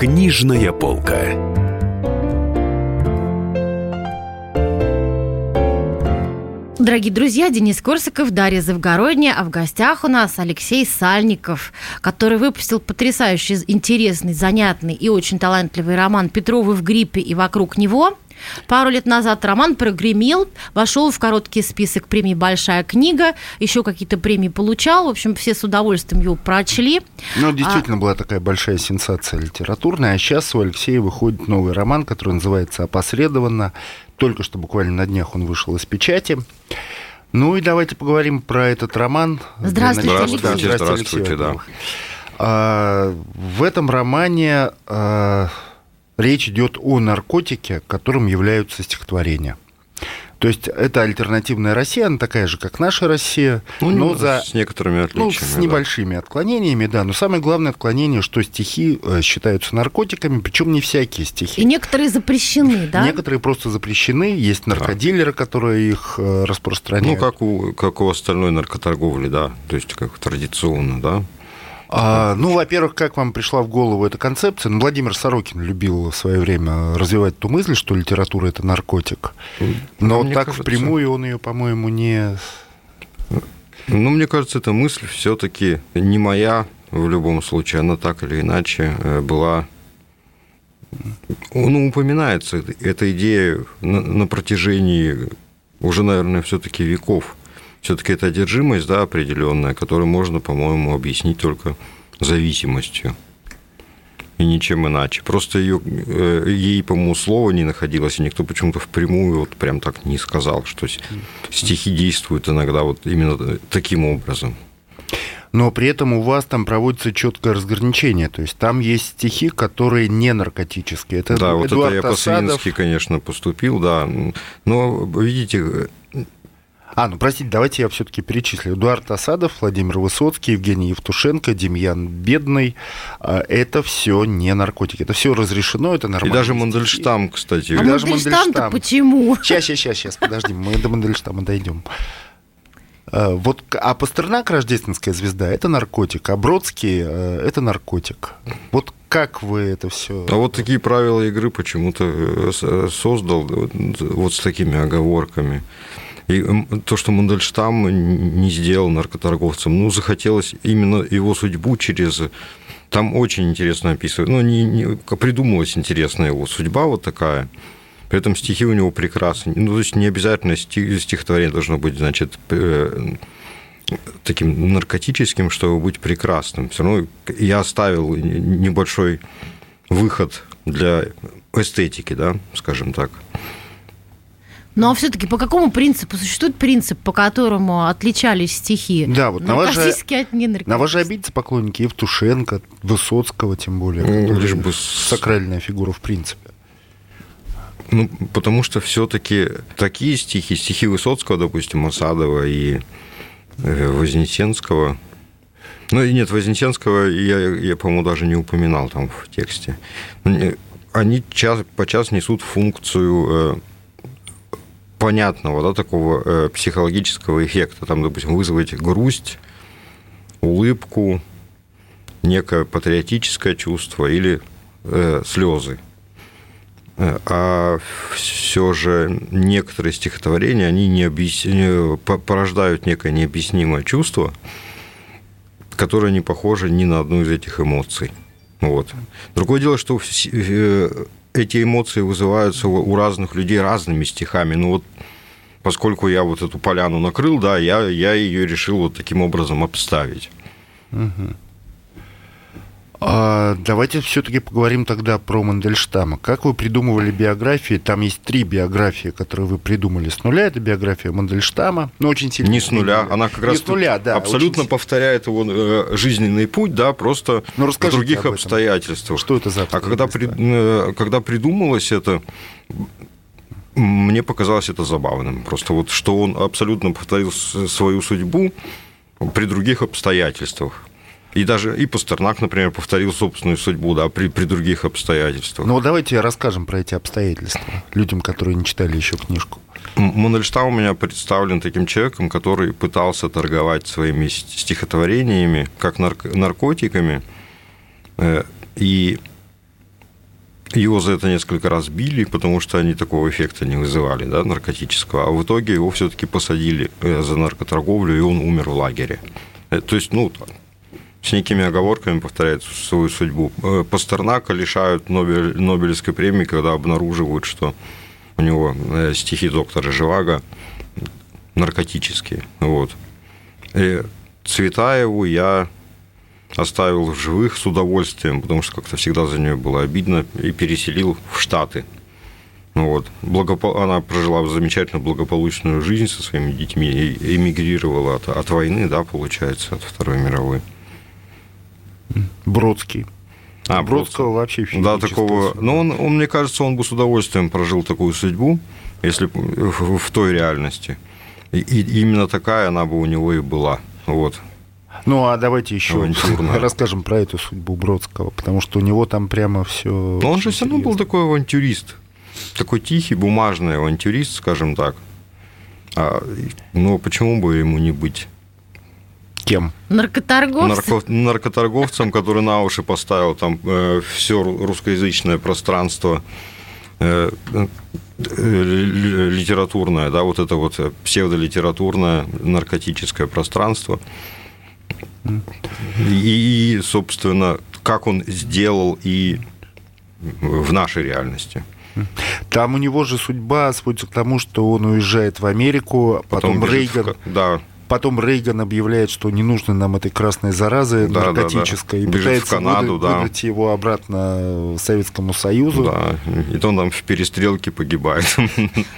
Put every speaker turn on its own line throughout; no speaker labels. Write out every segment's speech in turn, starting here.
Книжная полка.
Дорогие друзья, Денис Корсаков, Дарья Завгородняя, а в гостях у нас Алексей Сальников, который выпустил потрясающий, интересный, занятный и очень талантливый роман «Петровы в гриппе и вокруг него». Пару лет назад роман прогремел, вошел в короткий список премий «Большая книга», еще какие-то премии получал. В общем, все с удовольствием его прочли.
Ну, действительно, а... была такая большая сенсация литературная. А сейчас у Алексея выходит новый роман, который называется «Опосредованно». Только что буквально на днях он вышел из печати. Ну и давайте поговорим про этот роман.
Здравствуйте,
Здравствуйте, Здравствуйте, здравствуйте да.
А, в этом романе а, речь идет о наркотике, которым являются стихотворения. То есть это альтернативная Россия, она такая же, как наша Россия,
ну, но за
с некоторыми отличиями, ну, с небольшими да. отклонениями, да. Но самое главное отклонение, что стихи э, считаются наркотиками, причем не всякие стихи.
И некоторые запрещены, да?
Некоторые просто запрещены. Есть наркодилеры, которые их э, распространяют.
Ну как у как у остальной наркоторговли, да, то есть как традиционно, да.
А, ну, во-первых, как вам пришла в голову эта концепция? Ну, Владимир Сорокин любил в свое время развивать ту мысль, что литература это наркотик. Но мне так кажется... впрямую он ее, по-моему, не.
Ну, мне кажется, эта мысль все-таки не моя в любом случае. Она так или иначе э, была ну, упоминается эта идея на, на протяжении уже, наверное, все-таки веков все-таки это одержимость, да, определенная, которую можно, по-моему, объяснить только зависимостью и ничем иначе. Просто ее, э, ей, по-моему, слова не находилось, и никто почему-то впрямую вот прям так не сказал, что стихи действуют иногда вот именно таким образом.
Но при этом у вас там проводится четкое разграничение. То есть там есть стихи, которые не наркотические.
Это да, Эдуард вот это я по-свински, конечно, поступил, да. Но, видите,
а, ну простите, давайте я все-таки перечислю. Эдуард Асадов, Владимир Высоцкий, Евгений Евтушенко, Демьян Бедный. А, это все не наркотики. Это все разрешено, это нормально.
И даже Мандельштам, кстати.
А даже Мандельштам-то почему?
Сейчас, сейчас, сейчас, подожди, мы до Мандельштама дойдем. А, вот, а Пастернак, рождественская звезда, это наркотик, а Бродский э, это наркотик. Вот как вы это все?
А вот такие правила игры почему-то э, создал вот с такими оговорками. И то, что Мандельштам не сделал наркоторговцем, ну, захотелось именно его судьбу через... Там очень интересно описывают. Ну, не, не, придумалась интересная его судьба вот такая. При этом стихи у него прекрасные. Ну, то есть не обязательно стихотворение должно быть, значит, э, таким наркотическим, чтобы быть прекрасным. Все равно я оставил небольшой выход для эстетики, да, скажем так.
Ну а все-таки по какому принципу существует принцип, по которому отличались стихи?
Да, вот на вас, же, от на вас же обидятся поклонники Евтушенко, Высоцкого, тем более, ну, лишь бы сакральная фигура в принципе.
Ну, потому что все-таки такие стихи, стихи Высоцкого, допустим, Осадова и э, Вознесенского, ну, и нет, Вознесенского я, я по-моему, даже не упоминал там в тексте. Они час, по час несут функцию э, понятного, да, такого э, психологического эффекта. Там, допустим, вызвать грусть, улыбку, некое патриотическое чувство или э, слезы. Э, а все же некоторые стихотворения, они не объяс... порождают некое необъяснимое чувство, которое не похоже ни на одну из этих эмоций. Вот. Другое дело, что э, эти эмоции вызываются у разных людей разными стихами. Ну вот поскольку я вот эту поляну накрыл, да, я, я ее решил вот таким образом обставить. Угу.
А давайте все-таки поговорим тогда про Мандельштама. Как вы придумывали биографии? Там есть три биографии, которые вы придумали с нуля. Это биография Мандельштама, но очень сильно.
Не с нуля, она как раз нуля, да, абсолютно очень... повторяет его э, жизненный путь, да, просто ну, в других обстоятельствах.
Что это за?
А когда, при... Э, когда придумалось это, мне показалось это забавным. Просто вот, что он абсолютно повторил свою судьбу при других обстоятельствах. И даже и Пастернак, например, повторил собственную судьбу, да, при, при других обстоятельствах.
Ну, давайте расскажем про эти обстоятельства людям, которые не читали еще книжку.
Мандельштам у меня представлен таким человеком, который пытался торговать своими стихотворениями как наркотиками, э, и его за это несколько раз били, потому что они такого эффекта не вызывали, да, наркотического. А в итоге его все-таки посадили э, за наркоторговлю, и он умер в лагере. Э, то есть, ну, с некими оговорками повторяет свою судьбу. Э, Пастернака лишают Нобель, Нобелевской премии, когда обнаруживают, что у него стихи доктора Живаго наркотические. Вот. И Цветаеву я оставил в живых с удовольствием, потому что как-то всегда за нее было обидно, и переселил в Штаты. Ну вот. Благопо... Она прожила замечательно благополучную жизнь со своими детьми и эмигрировала от, от войны, да, получается, от Второй мировой.
Бродский.
А, Бродского вообще Да, такого. Ну, он, он, мне кажется, он бы с удовольствием прожил такую судьбу, если в, в той реальности. И, и именно такая она бы у него и была. Вот.
Ну, а давайте еще расскажем про эту судьбу Бродского, потому что у него там прямо все.
Но он же все равно был такой авантюрист. Такой тихий, бумажный авантюрист, скажем так. А, ну, почему бы ему не быть?
Кем?
Наркоторговцем.
Нарко, наркоторговцем, который на уши поставил там э, все русскоязычное пространство э, э, литературное, да, вот это вот псевдолитературное наркотическое пространство. И, собственно, как он сделал и в нашей реальности.
Там у него же судьба сводится к тому, что он уезжает в Америку, потом, потом Рейган... В... Да, Потом Рейган объявляет, что не нужно нам этой красной заразы да, наркотической, да, да. и пытается в Канаду, выдать, да. выдать его обратно Советскому Союзу.
Да, и то он там в перестрелке погибает.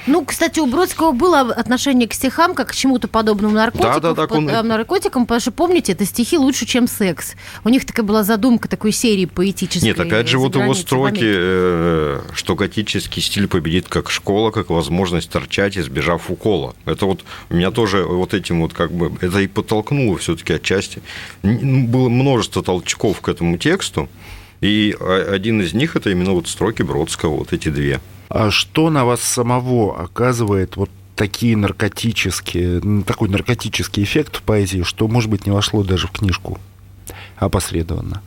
Ну, кстати, у Бродского было отношение к стихам, как к чему-то подобному наркотикам, да, да, так он... Э, наркотикам, потому что, помните, это стихи лучше, чем секс. У них такая была задумка такой серии поэтической.
Нет, опять же, вот его строки, э, что готический стиль победит как школа, как возможность торчать, избежав укола. Это вот у меня тоже вот этим вот как бы это и подтолкнуло все-таки отчасти. Ну, было множество толчков к этому тексту, и один из них это именно вот строки Бродского, вот эти две.
А что на вас самого оказывает вот такие наркотические, такой наркотический эффект в поэзии, что, может быть, не вошло даже в книжку опосредованно?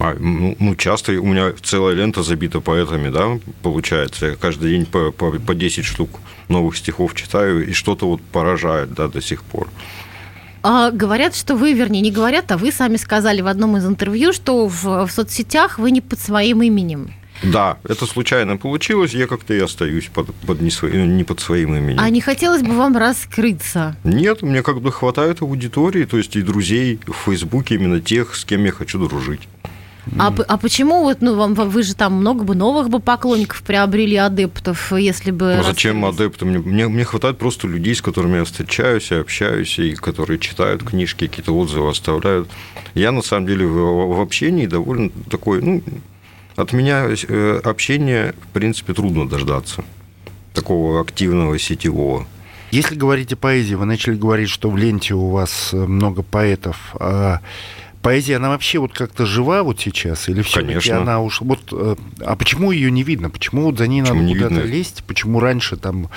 А, ну, ну, часто у меня целая лента забита поэтами, да, получается. Я каждый день по, по, по 10 штук новых стихов читаю, и что-то вот поражает, да, до сих пор.
А, говорят, что вы, вернее, не говорят, а вы сами сказали в одном из интервью, что в, в соцсетях вы не под своим именем.
Да, это случайно получилось, я как-то и остаюсь под, под не, свой, не под своим именем.
А не хотелось бы вам раскрыться?
Нет, мне как бы хватает аудитории, то есть и друзей в Фейсбуке, именно тех, с кем я хочу дружить.
А, а почему вот, ну, вам, вы же там много бы новых бы поклонников приобрели адептов, если бы...
Ну, зачем адепты? Мне, мне, мне хватает просто людей, с которыми я встречаюсь и общаюсь, и которые читают книжки, какие-то отзывы оставляют. Я, на самом деле, в, в общении довольно такой, ну, от меня э, общение, в принципе, трудно дождаться. Такого активного сетевого.
Если говорить о поэзии, вы начали говорить, что в ленте у вас много поэтов. А поэзия, она вообще вот как-то жива вот сейчас? Или все-таки она уж... Вот, э, а почему ее не видно? Почему вот за ней почему надо куда-то лезть? Почему раньше там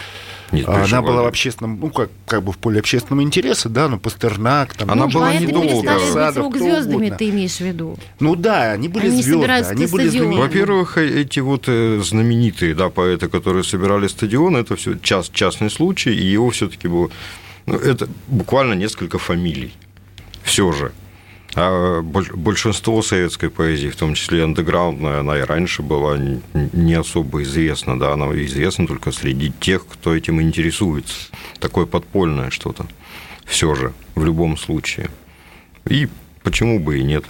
Нет, она почему? была в общественном, ну, как, как бы в поле общественного интереса, да, но Пастернак, там...
Она ну, была недолго.
Садов, звездами ты имеешь в виду?
Ну да, они были они звезды, они были
знаменитые. Во-первых, эти вот э, знаменитые, да, поэты, которые собирали стадион, это все част, частный случай, и его все-таки было... Ну, это буквально несколько фамилий. Все же. А большинство советской поэзии, в том числе андеграундная, она и раньше была не особо известна, да, она известна только среди тех, кто этим интересуется. Такое подпольное что-то. Все же, в любом случае. И почему бы и нет.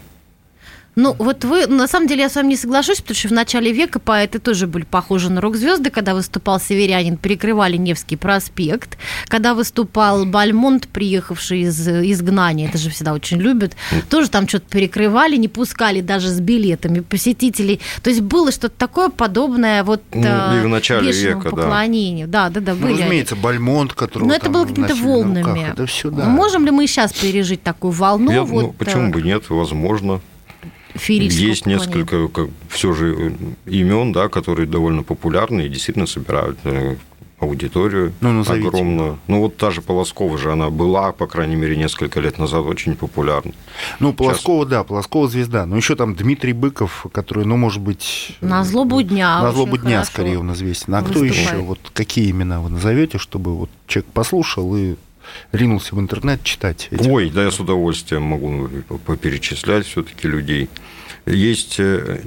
Ну, вот вы, на самом деле, я с вами не соглашусь, потому что в начале века поэты тоже были похожи на рок-звезды. Когда выступал Северянин, перекрывали Невский проспект. Когда выступал Бальмонт, приехавший из изгнания, это же всегда очень любят, тоже там что-то перекрывали, не пускали даже с билетами посетителей. То есть было что-то такое подобное вот
ну, и в начале века,
поклонению. Да, да, да,
ну, были. разумеется, Бальмонт, который
Но это было какими-то волнами. Это все, да. Можем ли мы сейчас пережить такую волну?
Я, вот, ну, почему бы нет, возможно
феерического
Есть несколько, как, все же, имен, да, которые довольно популярны и действительно собирают э, аудиторию
ну, назовите.
огромную. Ну, вот та же Полоскова же, она была, по крайней мере, несколько лет назад очень популярна.
Ну, Полоскова, Сейчас... да, Полоскова звезда. Но еще там Дмитрий Быков, который, ну, может быть...
На злобу дня.
На злобу дня, скорее, он известен. А выступает. кто еще? Вот какие имена вы назовете, чтобы вот человек послушал и ринулся в интернет читать.
Эти Ой, да, я с удовольствием могу поперечислять все-таки людей. Есть э,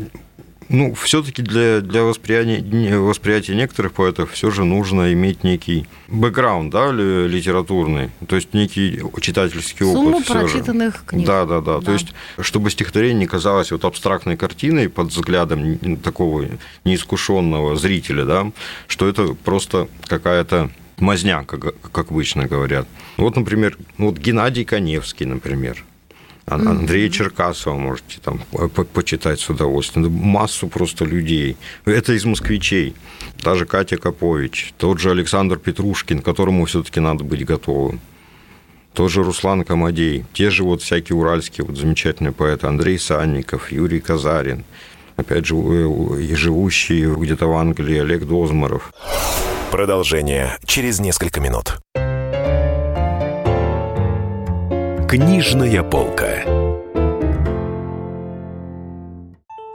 ну, все-таки для, для восприятия, восприятия некоторых поэтов все же нужно иметь некий бэкграунд, да, литературный, то есть некий читательский
Сумму
опыт.
прочитанных
же.
книг.
Да, да, да, да. То есть, чтобы стихотворение не казалось вот абстрактной картиной под взглядом такого неискушенного зрителя, да, что это просто какая-то мазня, как, как обычно говорят. Вот, например, вот Геннадий Коневский, например, Андрея Черкасова можете там почитать с удовольствием. Массу просто людей. Это из москвичей. Та же Катя Копович, тот же Александр Петрушкин, которому все-таки надо быть готовым. Тот же Руслан Камадей, те же вот всякие уральские вот замечательные поэты Андрей Санников, Юрий Казарин, опять же, э, живущий где-то в Англии Олег Дозмаров.
Продолжение через несколько минут. Книжная полка.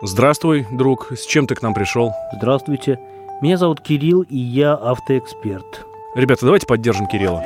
Здравствуй, друг. С чем ты к нам пришел?
Здравствуйте. Меня зовут Кирилл, и я автоэксперт.
Ребята, давайте поддержим Кирилла.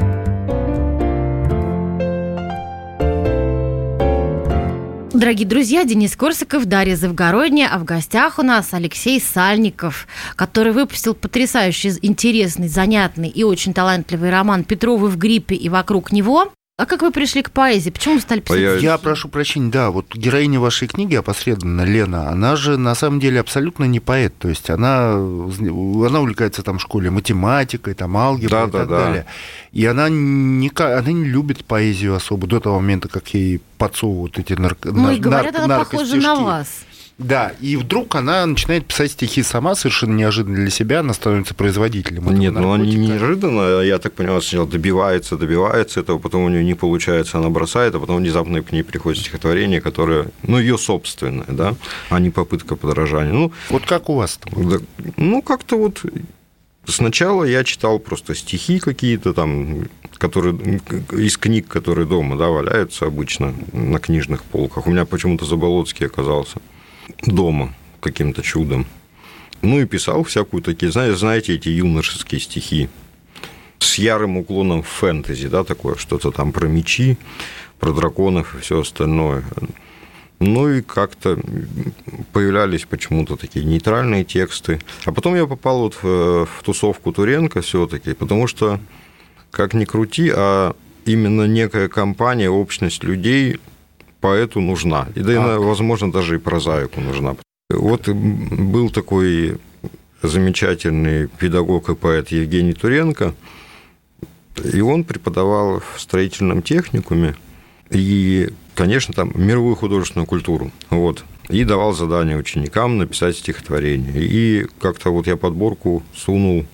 Дорогие друзья, Денис Корсаков, Дарья Завгородняя, а в гостях у нас Алексей Сальников, который выпустил потрясающий, интересный, занятный и очень талантливый роман «Петровы в гриппе и вокруг него». А как вы пришли к поэзии? Почему вы стали писать? Я,
я прошу прощения, да, вот героиня вашей книги опосредованно, Лена, она же на самом деле абсолютно не поэт, то есть она, она увлекается там в школе математикой, там алгеброй да, и так да, далее. И она не, она не любит поэзию особо до того момента, как ей подсовывают эти нарко,
ну, и говорят, нар, она похожа на вас.
Да, и вдруг она начинает писать стихи сама, совершенно неожиданно для себя, она становится производителем
Нет, ну она не неожиданно, я так понимаю, сначала добивается, добивается этого, потом у нее не получается, она бросает, а потом внезапно к ней приходит стихотворение, которое, ну, ее собственное, да, а не попытка подражания. Ну,
вот как у вас?
Да, ну, как-то вот Сначала я читал просто стихи какие-то там, которые из книг, которые дома да, валяются обычно на книжных полках. У меня почему-то Заболоцкий оказался дома каким-то чудом. Ну и писал всякую такие, знаете, знаете, эти юношеские стихи с ярым уклоном в фэнтези, да, такое что-то там про мечи, про драконов и все остальное. Ну и как-то появлялись почему-то такие нейтральные тексты. А потом я попал вот в, в тусовку Туренко все-таки, потому что, как ни крути, а именно некая компания, общность людей поэту нужна. И, да, и, возможно, даже и прозаику нужна. Вот был такой замечательный педагог и поэт Евгений Туренко, и он преподавал в строительном техникуме, и, конечно, там мировую художественную культуру. Вот. И давал задание ученикам написать стихотворение. И как-то вот я подборку сунул,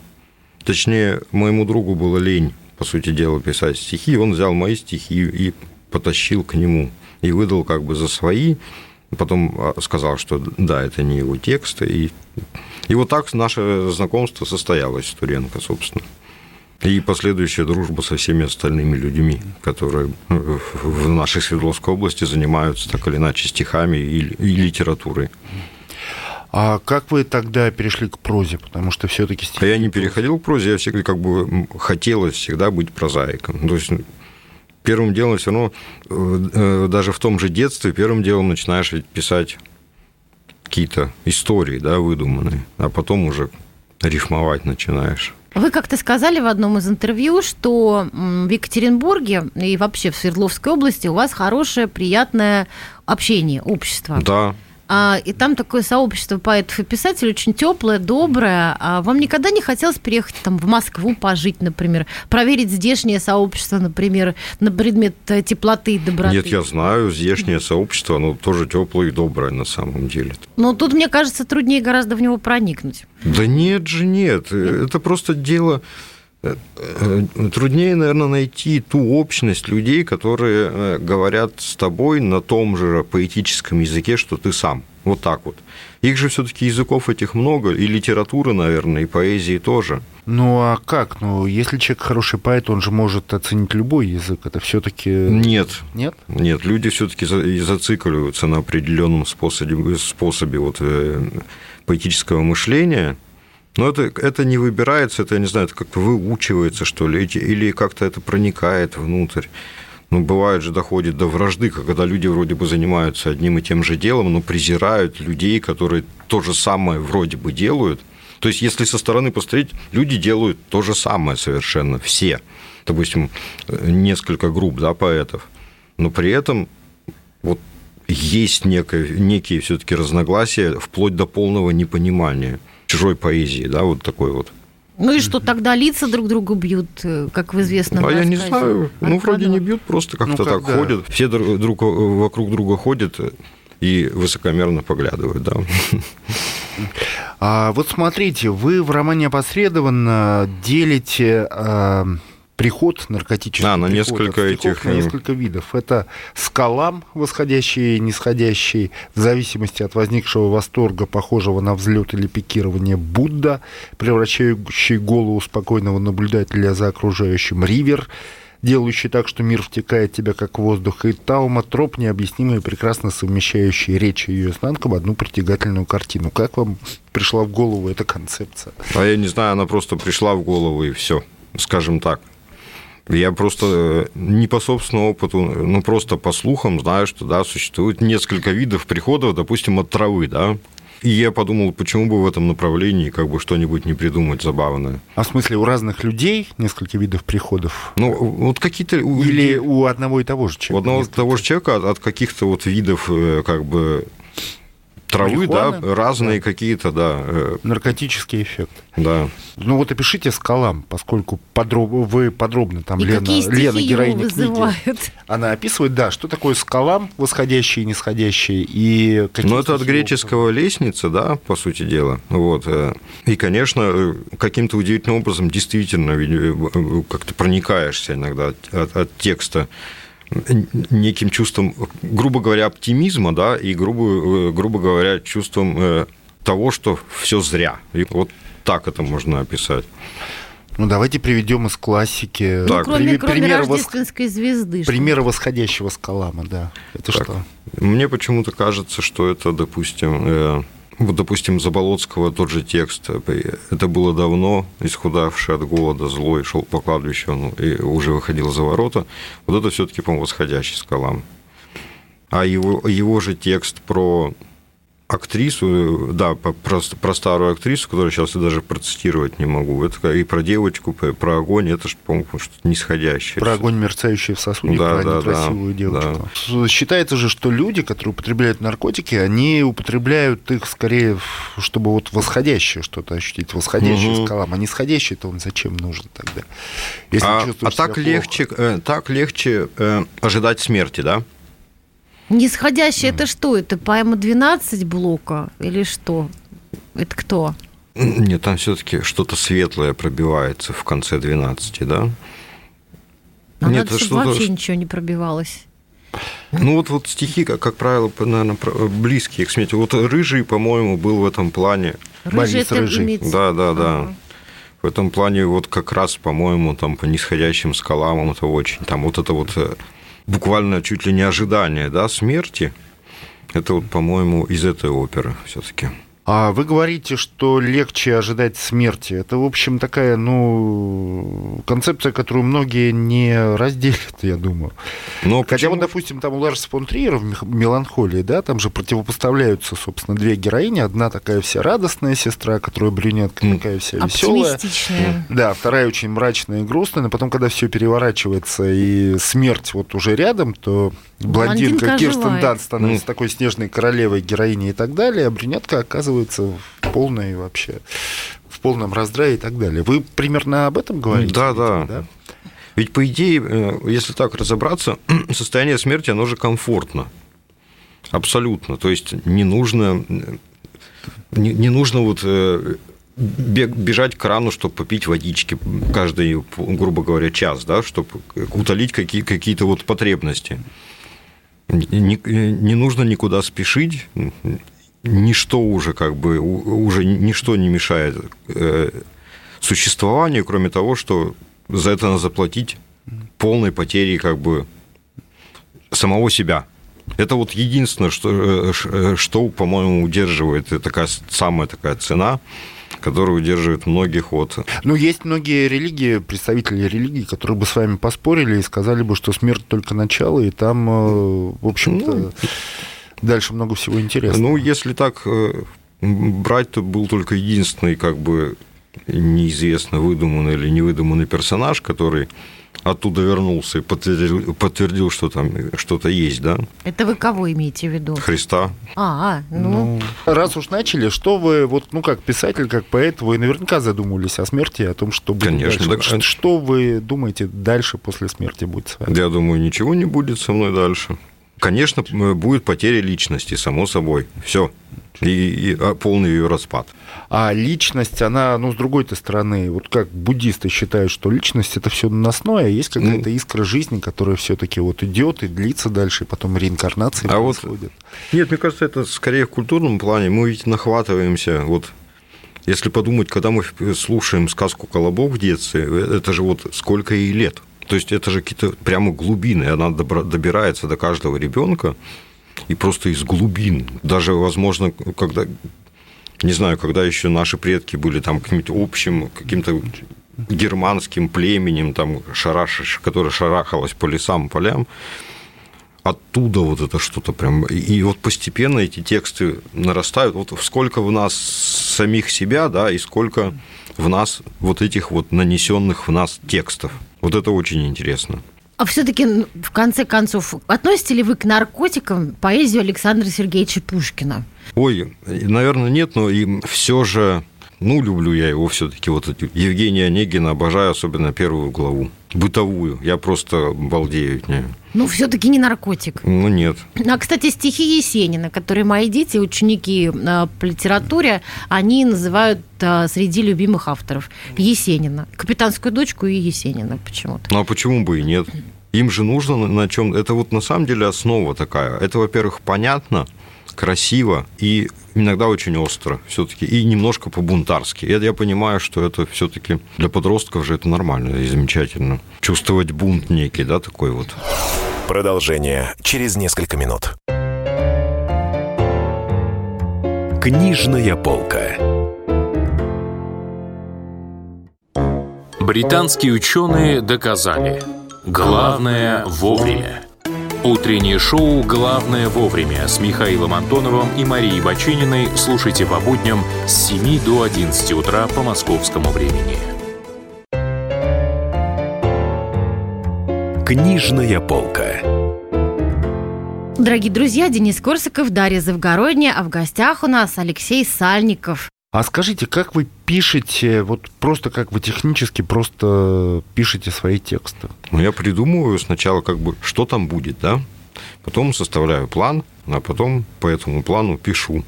точнее, моему другу было лень, по сути дела, писать стихи, он взял мои стихи и потащил к нему и выдал как бы за свои, потом а, сказал, что да, это не его текст, и, и вот так наше знакомство состоялось с Туренко, собственно. И последующая дружба со всеми остальными людьми, которые в нашей Свердловской области занимаются так или иначе стихами и, и литературой.
А как вы тогда перешли к прозе? Потому что все-таки
стихи... А я не переходил к прозе, я всегда как бы хотелось всегда быть прозаиком. То есть первым делом все равно, э, э, даже в том же детстве, первым делом начинаешь писать какие-то истории, да, выдуманные, а потом уже рифмовать начинаешь.
Вы как-то сказали в одном из интервью, что в Екатеринбурге и вообще в Свердловской области у вас хорошее, приятное общение, общество.
Да.
А, и там такое сообщество поэтов и писателей очень теплое, доброе. А вам никогда не хотелось переехать там в Москву пожить, например, проверить здешнее сообщество, например, на предмет э, теплоты и доброты?
Нет, я знаю, здешнее сообщество, оно тоже теплое и доброе на самом деле.
Но тут, мне кажется, труднее гораздо в него проникнуть.
Да нет же, нет. Это просто дело Э, э, труднее, наверное, найти ту общность людей, которые э, говорят с тобой на том же поэтическом языке, что ты сам. Вот так вот. Их же все-таки языков этих много, и литературы, наверное, и поэзии тоже.
Ну а как? Ну, если человек хороший поэт, он же может оценить любой язык. Это все-таки.
Нет.
Нет?
Нет, люди все-таки зацикливаются на определенном способе, способе вот, поэтического мышления но это, это не выбирается, это, я не знаю, это как-то выучивается, что ли, или как-то это проникает внутрь. Ну, бывает же, доходит до вражды, когда люди вроде бы занимаются одним и тем же делом, но презирают людей, которые то же самое вроде бы делают. То есть, если со стороны посмотреть, люди делают то же самое совершенно, все. Допустим, несколько групп да, поэтов. Но при этом вот есть некое, некие все-таки разногласия, вплоть до полного непонимания чужой поэзии, да, вот такой вот.
Ну и что, тогда лица друг друга бьют, э, как в известном
А рассказе? я не знаю. Ну, вроде не бьют, просто как-то ну, так да. ходят. Все друг, вокруг друга ходят и высокомерно поглядывают, да.
А вот смотрите, вы в романе опосредованно делите а, приход наркотических
а, на несколько этих
на несколько видов. Это скалам восходящий и нисходящий, в зависимости от возникшего восторга, похожего на взлет или пикирование Будда, превращающий голову спокойного наблюдателя за окружающим ривер, делающий так, что мир втекает в тебя как воздух, и Таума троп, необъяснимый, прекрасно совмещающий речь и ее изнанку в одну притягательную картину. Как вам пришла в голову эта концепция?
А я не знаю, она просто пришла в голову и все, скажем так. Я просто э, не по собственному опыту, ну просто по слухам знаю, что да, существует несколько видов приходов, допустим, от травы, да. И я подумал, почему бы в этом направлении как бы что-нибудь не придумать забавное.
А в смысле у разных людей несколько видов приходов?
Ну, вот какие-то...
Или у одного и того же человека?
У одного и того же человека от, от каких-то вот видов э, как бы травы, Марихуана? да, разные да. какие-то, да. Э,
Наркотический эффект.
Да.
Ну вот опишите скалам, поскольку подроб... вы подробно там, И Лена, Лена героиня книги, она описывает, да, что такое скалам, восходящие и нисходящие, и
какие Ну это от греческого лестница, да, по сути дела. Вот. Э. И, конечно, э, каким-то удивительным образом действительно как-то проникаешься иногда от, от, от текста неким чувством, грубо говоря, оптимизма, да, и, грубо, э, грубо говоря, чувством э, того, что все зря. И вот так это можно описать.
Ну, давайте приведем из классики.
Ну, так. кроме, кроме пример рождественской вос... звезды.
Пример восходящего скалама, да. Это так. что?
Мне почему-то кажется, что это, допустим, э, вот, допустим, Заболоцкого тот же текст. Это было давно, исхудавший от голода, злой, шел по кладбищу ну, и уже выходил за ворота. Вот это все-таки, по-моему, восходящий скалам. А его, его же текст про актрису, да, про, про старую актрису, которую сейчас я даже процитировать не могу. Это и про девочку, про огонь, это же, по-моему, что-то нисходящее.
Про огонь, мерцающий в сосуде, да, про да, некрасивую да, девочку. Да. Считается же, что люди, которые употребляют наркотики, они употребляют их скорее, чтобы вот восходящее что-то ощутить, восходящее угу. скалам, а нисходящее-то он зачем нужен тогда?
Если а, а так, легче, э, так легче э, ожидать смерти, да?
Нисходящий это что? Это поэма 12 блока или что? Это кто?
Нет, там все-таки что-то светлое пробивается в конце 12, да?
А Нет, надо, чтобы вообще ничего не пробивалось.
Ну вот, вот стихи, как, как правило, наверное, близкие к смерти. Вот Рыжий, по-моему, был в этом плане.
Рыжий это Рыжий. Имеется...
Да, да, да. Ага. В этом плане вот как раз, по-моему, там по нисходящим скалам это очень, там вот это вот э, буквально чуть ли не ожидание да, смерти. Это, вот, по-моему, из этой оперы все-таки.
А вы говорите, что легче ожидать смерти. Это, в общем, такая, ну, концепция, которую многие не разделят, я думаю. Но Хотя почему? вот, допустим, там у Ларса фон Триера в «Меланхолии», да, там же противопоставляются, собственно, две героини. Одна такая вся радостная сестра, которая брюнетка, такая вся веселая. Да, вторая очень мрачная и грустная. Но потом, когда все переворачивается и смерть вот уже рядом, то блондинка
Блондинка
Кирстен. Данст становится
Ну.
такой снежной королевой, героиней и так далее, а брюнетка оказывается в полной вообще, в полном раздрае и так далее. Вы примерно об этом говорите?
Да,
видимо,
да. Ведь, по идее, э, если так разобраться, состояние смерти, оно же комфортно. Абсолютно. То есть не нужно, э, не, не нужно вот э, бежать к крану, чтобы попить водички каждый, грубо говоря, час, да, чтобы утолить какие, какие-то вот потребности. Не, не нужно никуда спешить, ничто уже как бы, уже ничто не мешает э, существованию, кроме того, что за это надо заплатить полной потерей как бы самого себя. Это вот единственное, что, э, э, что по-моему, удерживает, такая самая такая цена, которая удерживает многих от...
Ну, есть многие религии, представители религий, которые бы с вами поспорили и сказали бы, что смерть только начало, и там, э, в общем-то,
Ну,
дальше много всего интересного.
Ну, если так э, брать, то был только единственный как бы неизвестно выдуманный или невыдуманный персонаж, который оттуда вернулся и подтвердил, подтвердил что там что-то есть, да?
Это вы кого имеете в виду?
Христа.
А, ну,
Ну, раз уж начали, что вы, вот, ну, как писатель, как поэт, вы наверняка задумывались о смерти, о том, что будет
Конечно,
дальше.
да.
Так что, что вы думаете дальше после смерти будет с вами?
Я думаю, ничего не будет со мной дальше. Конечно, будет потеря личности, само собой. Все. И, и, а, полный ее распад.
А личность, она, ну, с другой-то стороны, вот как буддисты считают, что личность это все наносное, а есть какая-то искра жизни, которая все-таки вот идет и длится дальше, и потом реинкарнация
А вот
происходит.
Нет, мне кажется, это скорее в культурном плане. Мы ведь нахватываемся. Вот если подумать, когда мы слушаем сказку «Колобок» в детстве, это же вот сколько ей лет. То есть это же какие-то прямо глубины. Она добирается до каждого ребенка и просто из глубин. Даже, возможно, когда не знаю, когда еще наши предки были там каким-то общим, каким-то германским племенем, там, шараш, которое шарахалось по лесам, полям, оттуда вот это что-то прям... И вот постепенно эти тексты нарастают. Вот сколько в нас самих себя, да, и сколько в нас вот этих вот нанесенных в нас текстов. Вот это очень интересно.
а все-таки, в конце концов, относите ли вы к наркотикам поэзию Александра Сергеевича Пушкина?
Ой, наверное, нет, но и все же, ну, люблю я его все-таки. Вот Евгения Онегина обожаю, особенно первую главу. Бытовую. Я просто балдею от нее.
Ну, все-таки не наркотик.
Ну, нет.
А, кстати, стихи Есенина, которые мои дети, ученики э, по литературе, они называют э, среди любимых авторов Есенина. Капитанскую дочку и Есенина почему-то.
Ну, а почему бы и нет? Им же нужно на- на чем... Это вот на самом деле основа такая. Это, во-первых, понятно, красиво и иногда очень остро все-таки, и немножко по-бунтарски. И я понимаю, что это все-таки для подростков же это нормально и замечательно. Чувствовать бунт некий, да, такой вот.
Продолжение через несколько минут.
Книжная полка. Британские ученые доказали. Главное вовремя. Утреннее шоу «Главное вовремя» с Михаилом Антоновым и Марией Бачининой слушайте по будням с 7 до 11 утра по московскому времени. Книжная полка.
Дорогие друзья, Денис Корсаков, Дарья Завгородняя, а в гостях у нас Алексей Сальников.
А скажите, как вы пишете, вот просто как вы технически просто пишете свои тексты?
Ну, я придумываю сначала, как бы, что там будет, да? Потом составляю план, а потом по этому плану пишу.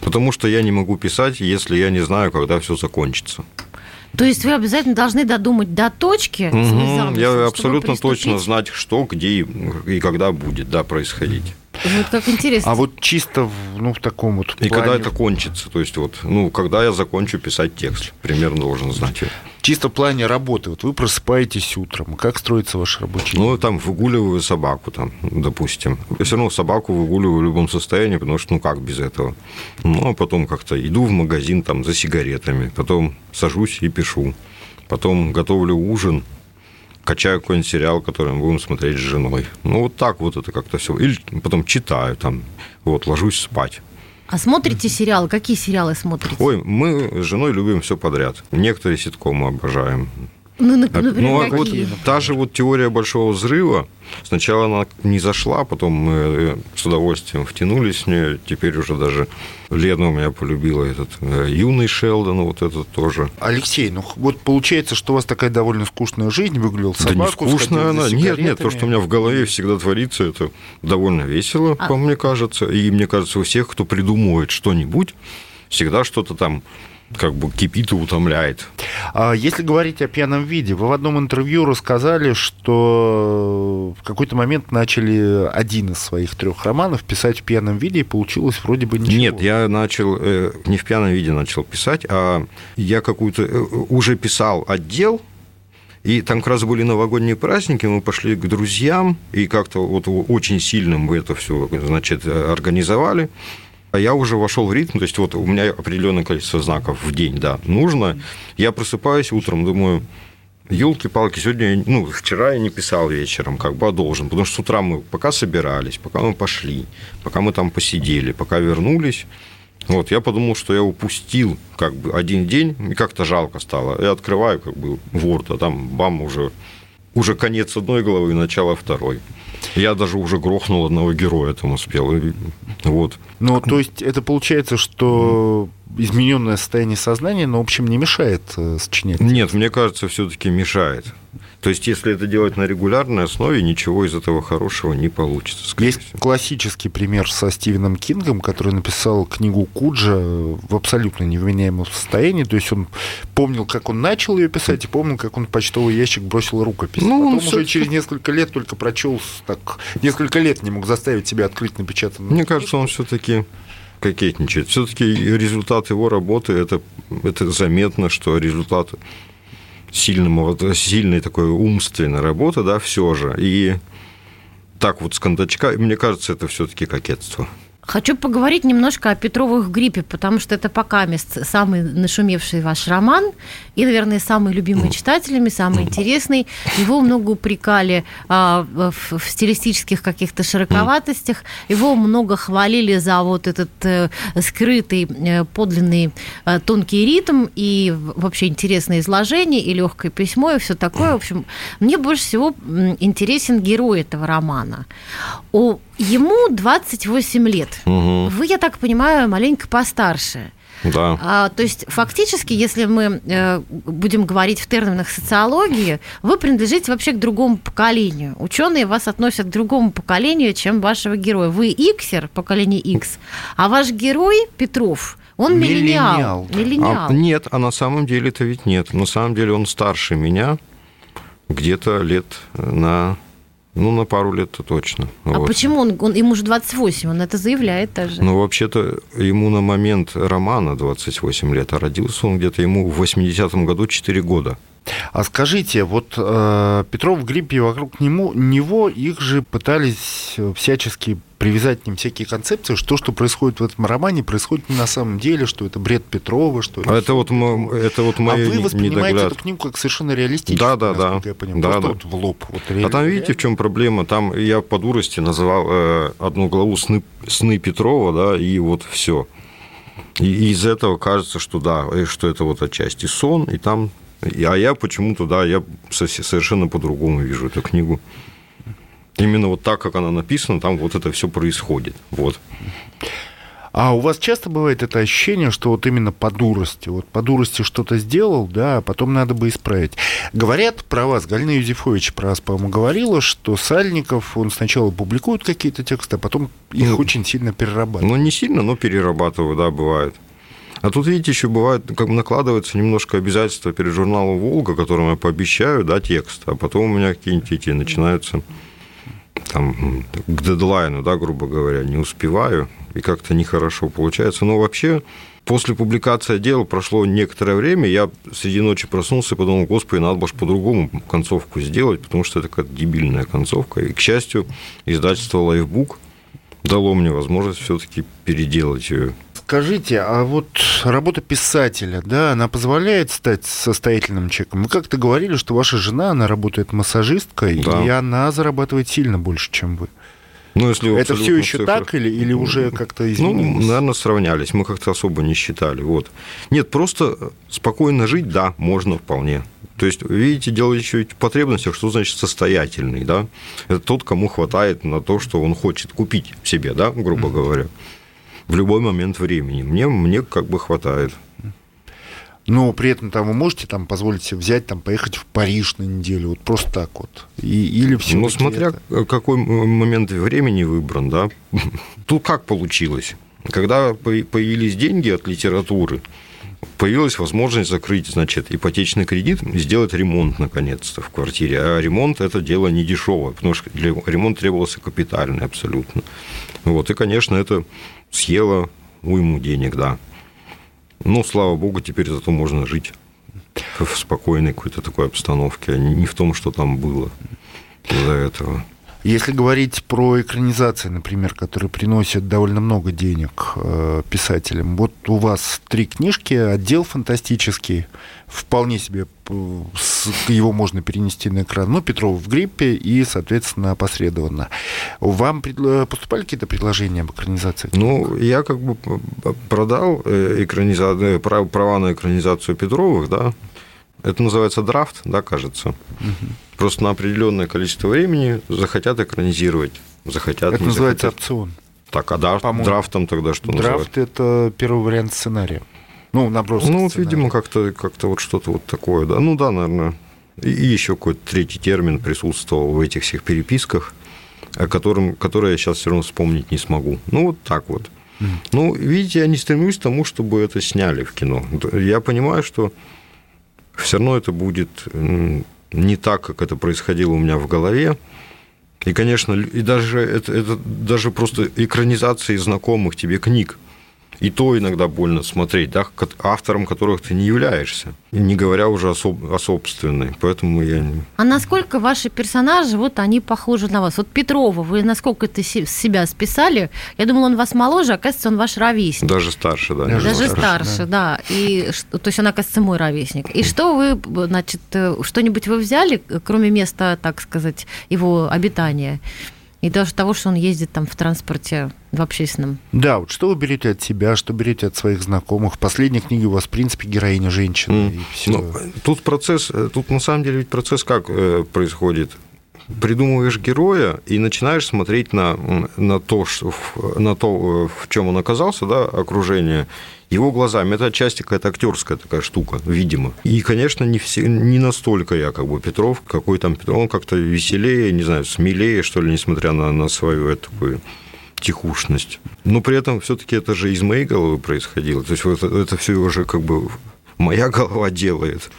Потому что я не могу писать, если я не знаю, когда все закончится.
То есть вы обязательно должны додумать до точки
Мгм.
замысел,
Я абсолютно
приступить?
точно знать, что, где и, и когда будет да, происходить.
Вот как интересно.
А вот чисто в, ну, в таком вот
И
плане,
когда это кончится. То есть, вот, ну, когда я закончу писать текст, примерно должен знать.
чисто в плане работы, вот вы просыпаетесь утром, как строится ваш рабочий
Ну, там, выгуливаю собаку, там, допустим. Я все равно собаку выгуливаю в любом состоянии, потому что, ну, как без этого? Ну, а потом как-то иду в магазин, там, за сигаретами, потом сажусь и пишу. Потом готовлю ужин, качаю какой-нибудь сериал, который мы будем смотреть с женой. Ну, вот так вот это как-то все. Или потом читаю там, вот, ложусь спать.
А смотрите сериалы? Какие сериалы смотрите?
Ой, мы с женой любим все подряд. Некоторые ситкомы обожаем.
Ну, например,
ну, а вот
какие?
та же вот теория большого взрыва, сначала она не зашла, потом мы э, с удовольствием втянулись в нее, теперь уже даже Лена у меня полюбила этот э, юный Шелдон, вот этот тоже.
Алексей, ну вот получается, что у вас такая довольно скучная жизнь, выгулял
да не
собаку,
скучно
сходил за
она. Нет, нет, то, что у меня в голове всегда творится, это довольно весело,
А-
по мне кажется. И мне кажется, у всех, кто придумывает что-нибудь, всегда что-то там как бы кипит и утомляет.
А если говорить о пьяном виде, вы в одном интервью рассказали, что в какой-то момент начали один из своих трех романов писать в пьяном виде, и получилось вроде бы ничего.
Нет, я начал э, не в пьяном виде начал писать, а я какую-то э, уже писал отдел, и там как раз были новогодние праздники, мы пошли к друзьям, и как-то вот очень сильно мы это все, значит, э, организовали. А я уже вошел в ритм, то есть вот у меня определенное количество знаков в день, да, нужно. Я просыпаюсь утром, думаю, елки-палки, сегодня, ну, вчера я не писал вечером, как бы, а должен, потому что с утра мы пока собирались, пока мы пошли, пока мы там посидели, пока вернулись, вот, я подумал, что я упустил как бы один день, и как-то жалко стало. Я открываю как бы Word, а там бам, уже, уже конец одной главы, начало второй. Я даже уже грохнул одного героя там успел. и Вот.
Ну, то есть это получается, что измененное состояние сознания, но, в общем, не мешает э, сочинять.
Нет, мне кажется, все-таки мешает. То есть, если это делать на регулярной основе, ничего из этого хорошего не получится.
Есть
всего.
классический пример со Стивеном Кингом, который написал книгу Куджа в абсолютно невменяемом состоянии. То есть он помнил, как он начал ее писать, и помнил, как он в почтовый ящик бросил рукопись.
Ну,
Потом уже через несколько лет только прочел, так несколько лет не мог заставить себя открыть напечатанную.
Мне кажется, он все-таки кокетничает. Все-таки результат его работы это, это заметно, что результат сильного, сильной такой умственной работы, да, все же. И так вот с кондачка, мне кажется, это все-таки кокетство.
Хочу поговорить немножко о Петровых гриппе, потому что это пока мест самый нашумевший ваш роман и, наверное, самый любимый читателями, самый интересный. Его много упрекали а, в, в стилистических каких-то широковатостях. Его много хвалили за вот этот э, скрытый, э, подлинный э, тонкий ритм и вообще интересное изложение и легкое письмо и все такое. В общем, мне больше всего интересен герой этого романа. О, ему 28 лет.
Мгм.
Вы, я так понимаю, маленько постарше.
Да.
А, то есть фактически, если мы э, будем говорить в терминах социологии, вы принадлежите вообще к другому поколению. Ученые вас относят к другому поколению, чем вашего героя. Вы иксер, поколение X, а ваш герой Петров, он миллениал.
Миллениал.
Миллениал.
А, нет, а на самом деле это ведь нет. На самом деле он старше меня где-то лет на, ну, на пару лет-то точно.
А
Вот.
почему он, он, ему же 28, он это заявляет даже.
Ну, вообще-то, ему на момент романа 28 лет, а родился он где-то ему в 80-м году 4 года.
А скажите, вот э, Петров в гриппе вокруг нему, него их же пытались э, всячески привязать к ним всякие концепции, что что происходит в этом романе, происходит не на самом деле, что это бред Петрова, что
А это вот, это вот
А
мои
вы воспринимаете
недогляд.
эту книгу как совершенно реалистическую,
Да, да, да.
я понимаю.
Да,
Просто
да.
вот в лоб. Вот
А
реально-
там видите, в чем проблема? Там я по дурости называл э, одну главу сны, сны Петрова, да, и вот все. И, из этого кажется, что да, что это вот отчасти сон, и там. А я почему-то, да, я со- совершенно по-другому вижу эту книгу. Именно вот так, как она написана, там вот это все происходит. Вот.
А у вас часто бывает это ощущение, что вот именно по дурости, вот по дурости что-то сделал, да, а потом надо бы исправить. Говорят про вас, Галина Юзефович про вас, по-моему, говорила, что Сальников, он сначала публикует какие-то тексты, а потом их
Ну,
очень сильно перерабатывает.
Ну, не сильно, но перерабатываю, да, бывает. А тут, видите, еще бывает, как накладывается немножко обязательства перед журналом «Волга», которым я пообещаю, да, текст, а потом у меня какие-нибудь эти начинаются там к дедлайну, да, грубо говоря, не успеваю, и как-то нехорошо получается. Но вообще, после публикации дела прошло некоторое время, я среди ночи проснулся и подумал, господи, надо бы ж по-другому концовку сделать, потому что это какая-то дебильная концовка. И, к счастью, издательство «Лайфбук» дало мне возможность все-таки переделать ее.
Скажите, а вот работа писателя, да, она позволяет стать состоятельным человеком? Вы как-то говорили, что ваша жена, она работает массажисткой,
Да.
и она зарабатывает сильно больше, чем вы.
Ну, если
Это все еще
цифрах-
так или, или уже как-то изменилось?
Ну, наверное, сравнялись. Мы как-то особо не считали. Вот. Нет, просто спокойно жить, да, можно вполне. То есть, видите, дело еще в потребностях, что значит состоятельный, да? Это тот, кому хватает на то, что он хочет купить себе, да, грубо говоря, в любой момент времени. Мне, мне как бы хватает.
Но при этом там вы можете там позволить себе взять, там, поехать в Париж на неделю, вот просто так вот. И, или все
Ну, смотря какой м- момент времени выбран, да. Тут как получилось? Когда по- появились деньги от литературы, появилась возможность закрыть, значит, ипотечный кредит, сделать ремонт, наконец-то, в квартире. А ремонт – это дело не дешевое, потому что для ремонт требовался капитальный абсолютно. Вот, и, конечно, это съело уйму денег, да. Ну, слава богу, теперь зато можно жить в спокойной какой-то такой обстановке, а не в том, что там было до этого.
Если говорить про экранизации, например, которые приносят довольно много денег э, писателям, вот у вас три книжки, отдел фантастический, вполне себе э, его можно перенести на экран, ну, Петров в гриппе и, соответственно, опосредованно. Вам предло- поступали какие-то предложения об экранизации?
Ну, я как бы п- продал э, экраниза- э, прав- права на экранизацию Петровых, да. Это называется драфт, да, кажется. Просто на определенное количество времени захотят экранизировать, захотят,
Это называется
захотят.
опцион.
Так, а драфт, драфтом тогда что называют?
Драфт – это первый вариант сценария. Ну, наброс.
Ну, вот, видимо, как-то как вот что-то вот такое, да. Ну, да, наверное. И, и еще какой-то третий термин присутствовал в этих всех переписках, о котором, которые я сейчас все равно вспомнить не смогу. Ну, вот так вот. Ну, видите, я не стремлюсь к тому, чтобы это сняли в кино. Я понимаю, что все равно это будет не так, как это происходило у меня в голове. И, конечно, и даже это, это даже просто экранизации знакомых тебе книг. И то иногда больно смотреть, да, автором которых ты не являешься. И не говоря уже о, соб- о собственной. Поэтому я... не-
А насколько ваши персонажи, вот они похожи на вас? Вот Петрова, вы насколько это с себя списали? Я думала, он вас моложе, оказывается, он ваш ровесник.
Даже старше, да.
Даже
Даже
немного.
старше, да. И что- то есть он, оказывается, мой ровесник. И что вы, значит, э, что-нибудь вы взяли, кроме места, так сказать, его обитания? И даже того, что он ездит там в транспорте в общественном.
Да, вот что вы берете от себя, что берете от своих знакомых? В последней книге у вас, в принципе, героиня женщина. И.
Ну, тут процесс, э, тут на самом деле ведь процесс как э, происходит? Придумываешь героя и начинаешь смотреть на, на, то, что, на то, э, в чем он оказался, да, окружение, его глазами. Это отчасти какая-то актерская такая штука, видимо. И, конечно, не, все, не настолько я как бы Петров, какой там Петров, он как-то веселее, не знаю, смелее, что ли, несмотря на, на свою такую тихушность. Но при этом все-таки это же из моей головы происходило. То есть вот это все уже как бы моя голова делает.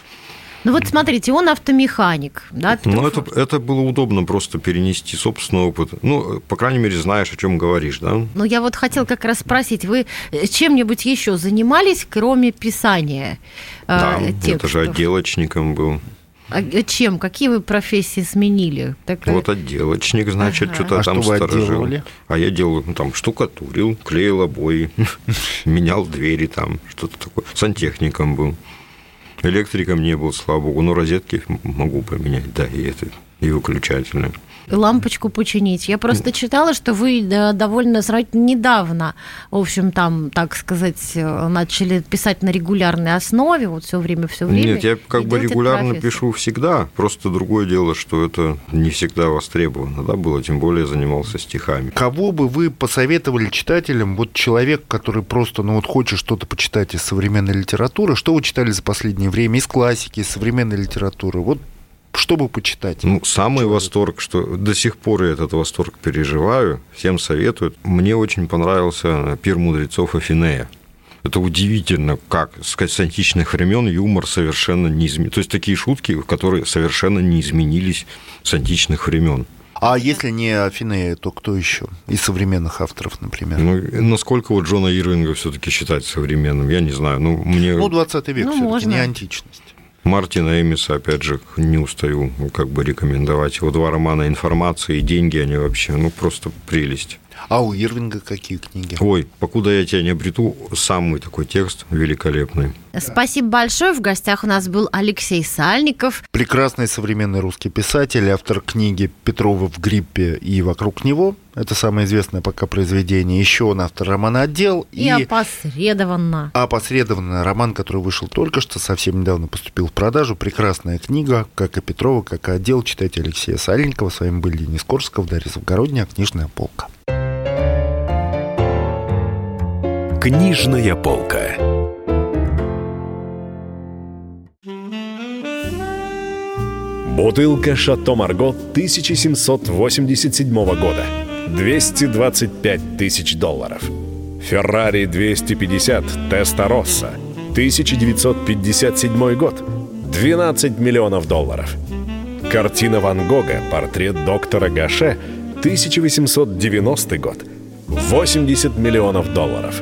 Ну вот смотрите, он автомеханик, да, Петров?
это, это было удобно просто перенести собственный опыт. Ну, по крайней мере, знаешь, о чем говоришь, да?
Ну, я вот хотел как раз спросить, вы э, чем-нибудь еще занимались, кроме писания э,
Да, это
текстов?
же отделочником был.
А э, чем? Какие вы профессии сменили? Так, э,
Вот отделочник, значит,
Ага.
что-то
А
там
что вы
сторожил. А я делал, ну, там, штукатурил, клеил обои, менял двери там, что-то такое. Сантехником был. Электриком не был, слава богу, но розетки могу поменять, да, и это, и выключательные.
Лампочку починить. Я просто читала, что вы довольно сравнительно недавно, в общем, там, так сказать, э, начали писать на регулярной основе, вот все время, все время.
Нет, я как бы регулярно пишу всегда. Просто другое дело, что это не всегда востребовано, да, было, тем более я занимался стихами.
Кого бы вы посоветовали читателям, вот человек, который просто, ну вот хочет что-то почитать из современной литературы, что вы читали за последнее время из классики, из современной литературы, вот чтобы почитать?
Ну, самый восторг, что до сих пор я этот восторг переживаю, всем советую. Мне очень понравился «Пир мудрецов Афинея». Это удивительно, как с с античных времен юмор совершенно не изменился. То есть такие шутки, которые совершенно не изменились с античных времен.
А если не Афинея, то кто еще? Из современных авторов, например.
Ну, насколько вот Джона Ирвинга все-таки считать современным, я не знаю. Ну, мне
Ну, 20 век
Ну,
все-таки,
можно.
не античность.
Мартина Эмиса, опять же, не устаю как бы рекомендовать. Его два романа «Информация» и «Деньги», они вообще, ну, просто прелесть.
А у Ирвинга какие книги?
Ой, покуда я тебя не обрету, самый такой текст великолепный.
Спасибо большое. В гостях у нас был Алексей Сальников.
Прекрасный современный русский писатель, автор книги Петрова в гриппе и вокруг него. Это самое известное пока произведение. Еще он автор романа «Отдел».
И, и опосредованно.
Опосредованно роман, который вышел только что, совсем недавно поступил в продажу. Прекрасная книга, как и Петрова, как и «Отдел». Читайте Алексея Сальникова. С вами были Денис Корсков, Дарья Завгородняя, «Книжная полка».
Книжная полка.
Бутылка «Шато Марго» 1787 года. 225 тысяч долларов. «Феррари 250» Теста Росса. 1957 год. 12 миллионов долларов. Картина Ван Гога «Портрет доктора Гаше» 1890 год. 80 миллионов долларов.